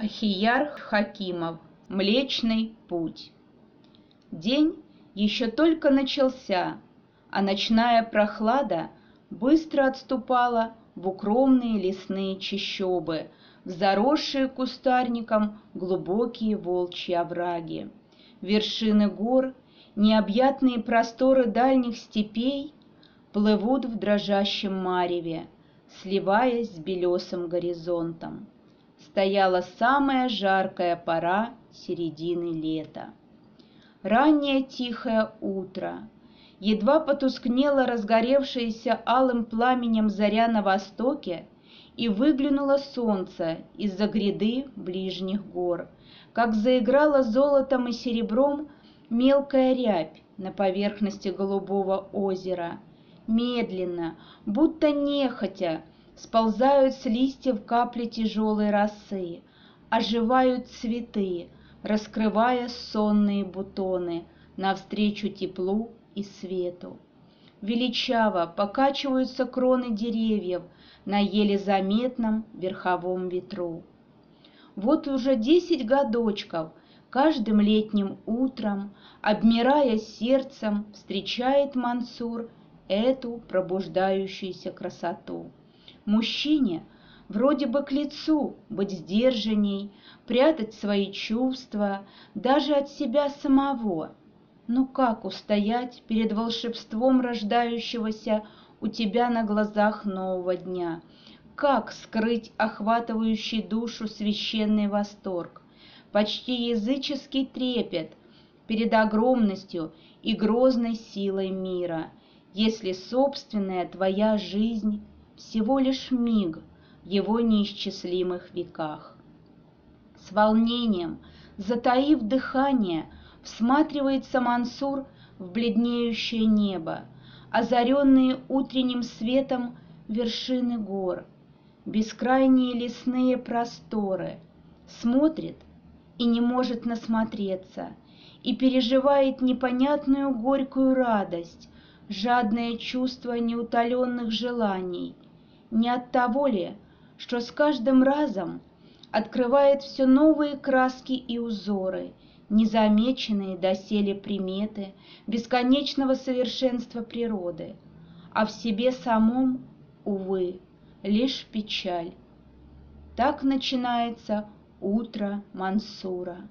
Ахияр Хакимов. Млечный путь. День еще только начался, а ночная прохлада быстро отступала в укромные лесные чащобы, в заросшие кустарником глубокие волчьи овраги. Вершины гор, необъятные просторы дальних степей плывут в дрожащем мареве, сливаясь с белесым горизонтом стояла самая жаркая пора середины лета. Раннее тихое утро. Едва потускнело разгоревшееся алым пламенем заря на востоке, и выглянуло солнце из-за гряды ближних гор, как заиграла золотом и серебром мелкая рябь на поверхности голубого озера. Медленно, будто нехотя, Сползают с листьев капли тяжелой росы, Оживают цветы, раскрывая сонные бутоны Навстречу теплу и свету. Величаво покачиваются кроны деревьев На еле заметном верховом ветру. Вот уже десять годочков каждым летним утром, Обмирая сердцем, встречает Мансур Эту пробуждающуюся красоту. Мужчине вроде бы к лицу быть сдержанней, прятать свои чувства, даже от себя самого. Ну как устоять перед волшебством рождающегося у тебя на глазах нового дня? Как скрыть охватывающий душу священный восторг, почти языческий трепет перед огромностью и грозной силой мира, если собственная твоя жизнь всего лишь миг в его неисчислимых веках. С волнением, затаив дыхание, всматривается Мансур в бледнеющее небо, озаренные утренним светом вершины гор, бескрайние лесные просторы, смотрит и не может насмотреться, и переживает непонятную горькую радость, жадное чувство неутоленных желаний — не от того ли, что с каждым разом открывает все новые краски и узоры, незамеченные доселе приметы бесконечного совершенства природы, а в себе самом, увы, лишь печаль. Так начинается утро Мансура.